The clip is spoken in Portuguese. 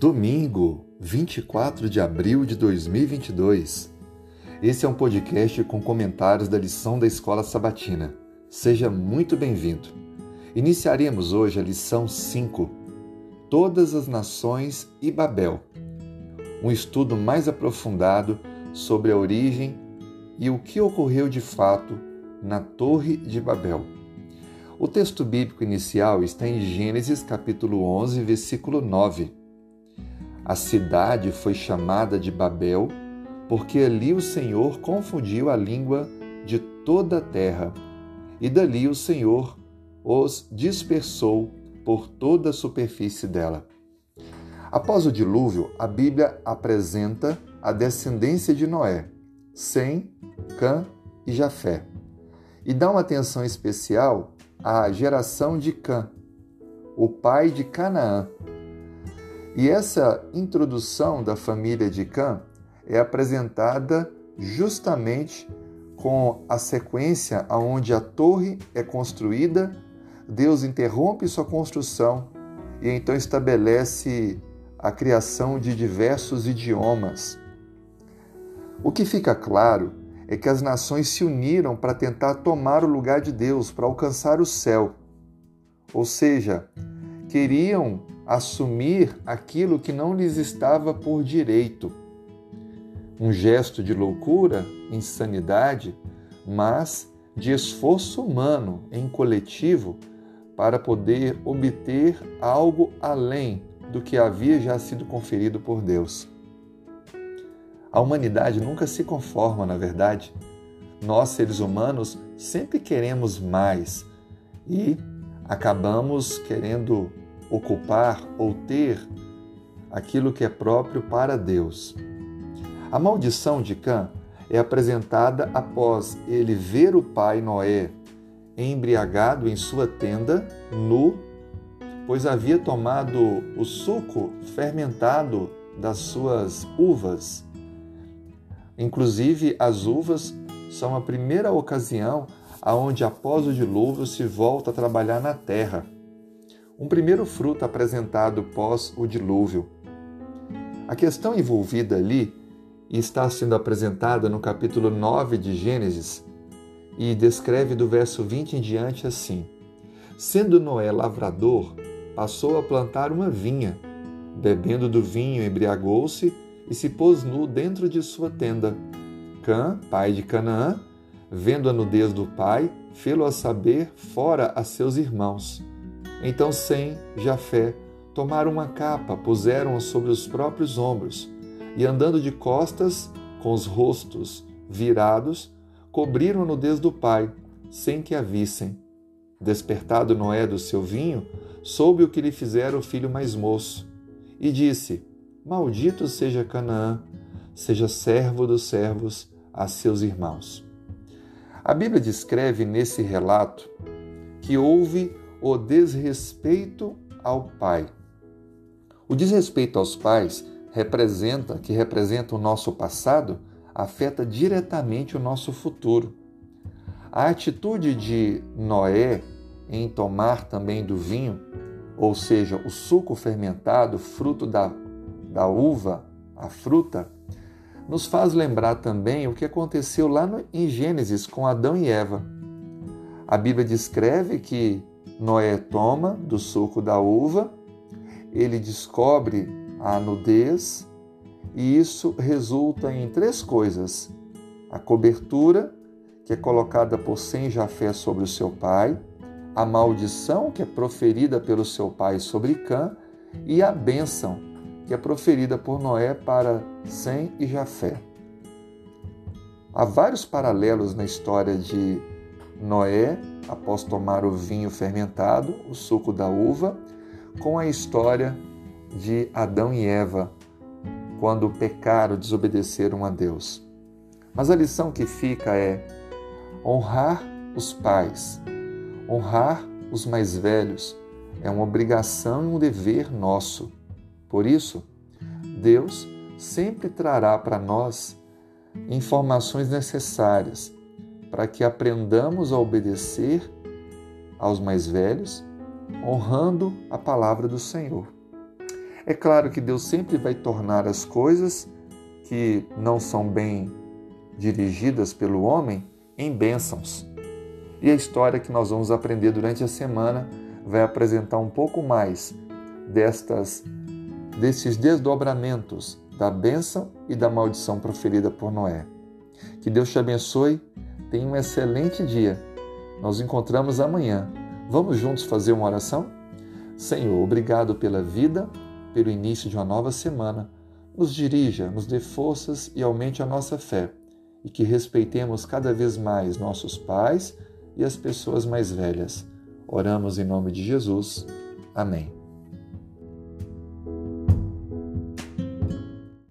Domingo, 24 de abril de 2022. Esse é um podcast com comentários da lição da Escola Sabatina. Seja muito bem-vindo. Iniciaremos hoje a lição 5, Todas as Nações e Babel. Um estudo mais aprofundado sobre a origem e o que ocorreu de fato na Torre de Babel. O texto bíblico inicial está em Gênesis capítulo 11, versículo 9. A cidade foi chamada de Babel porque ali o Senhor confundiu a língua de toda a terra, e dali o Senhor os dispersou por toda a superfície dela. Após o dilúvio, a Bíblia apresenta a descendência de Noé, Sem, Cã e Jafé, e dá uma atenção especial a geração de Cã, o pai de Canaã. E essa introdução da família de Cã é apresentada justamente com a sequência onde a torre é construída, Deus interrompe sua construção e então estabelece a criação de diversos idiomas. O que fica claro é que as nações se uniram para tentar tomar o lugar de Deus, para alcançar o céu. Ou seja, queriam assumir aquilo que não lhes estava por direito. Um gesto de loucura, insanidade, mas de esforço humano em coletivo para poder obter algo além do que havia já sido conferido por Deus. A humanidade nunca se conforma, na verdade. Nós, seres humanos, sempre queremos mais e acabamos querendo ocupar ou ter aquilo que é próprio para Deus. A maldição de Cã é apresentada após ele ver o pai Noé embriagado em sua tenda, nu, pois havia tomado o suco fermentado das suas uvas Inclusive, as uvas são a primeira ocasião aonde após o dilúvio se volta a trabalhar na terra. Um primeiro fruto apresentado pós o dilúvio. A questão envolvida ali está sendo apresentada no capítulo 9 de Gênesis e descreve do verso 20 em diante assim: Sendo Noé lavrador, passou a plantar uma vinha, bebendo do vinho, embriagou-se e se pôs nu dentro de sua tenda. Cã, pai de Canaã, vendo a nudez do pai, fê-lo a saber fora a seus irmãos. Então Sem, Jafé, tomaram uma capa, puseram-a sobre os próprios ombros, e andando de costas, com os rostos virados, cobriram a nudez do pai, sem que a vissem. Despertado Noé do seu vinho, soube o que lhe fizera o filho mais moço, e disse: Maldito seja Canaã, seja servo dos servos a seus irmãos. A Bíblia descreve nesse relato que houve o desrespeito ao pai. O desrespeito aos pais representa, que representa o nosso passado, afeta diretamente o nosso futuro. A atitude de Noé em tomar também do vinho, ou seja, o suco fermentado, fruto da da uva, a fruta, nos faz lembrar também o que aconteceu lá no, em Gênesis com Adão e Eva. A Bíblia descreve que Noé toma do suco da uva, ele descobre a nudez e isso resulta em três coisas: a cobertura, que é colocada por Sem Jafé sobre o seu pai, a maldição, que é proferida pelo seu pai sobre Cã, e a bênção, que é proferida por Noé para Sem e Jafé. Há vários paralelos na história de Noé, após tomar o vinho fermentado, o suco da uva, com a história de Adão e Eva, quando pecaram, desobedeceram a Deus. Mas a lição que fica é honrar os pais, honrar os mais velhos, é uma obrigação e um dever nosso. Por isso, Deus sempre trará para nós informações necessárias para que aprendamos a obedecer aos mais velhos, honrando a palavra do Senhor. É claro que Deus sempre vai tornar as coisas que não são bem dirigidas pelo homem em bênçãos. E a história que nós vamos aprender durante a semana vai apresentar um pouco mais destas desses desdobramentos da bênção e da maldição proferida por Noé. Que Deus te abençoe. Tenha um excelente dia. Nos encontramos amanhã. Vamos juntos fazer uma oração? Senhor, obrigado pela vida, pelo início de uma nova semana. Nos dirija, nos dê forças e aumente a nossa fé. E que respeitemos cada vez mais nossos pais e as pessoas mais velhas. Oramos em nome de Jesus. Amém.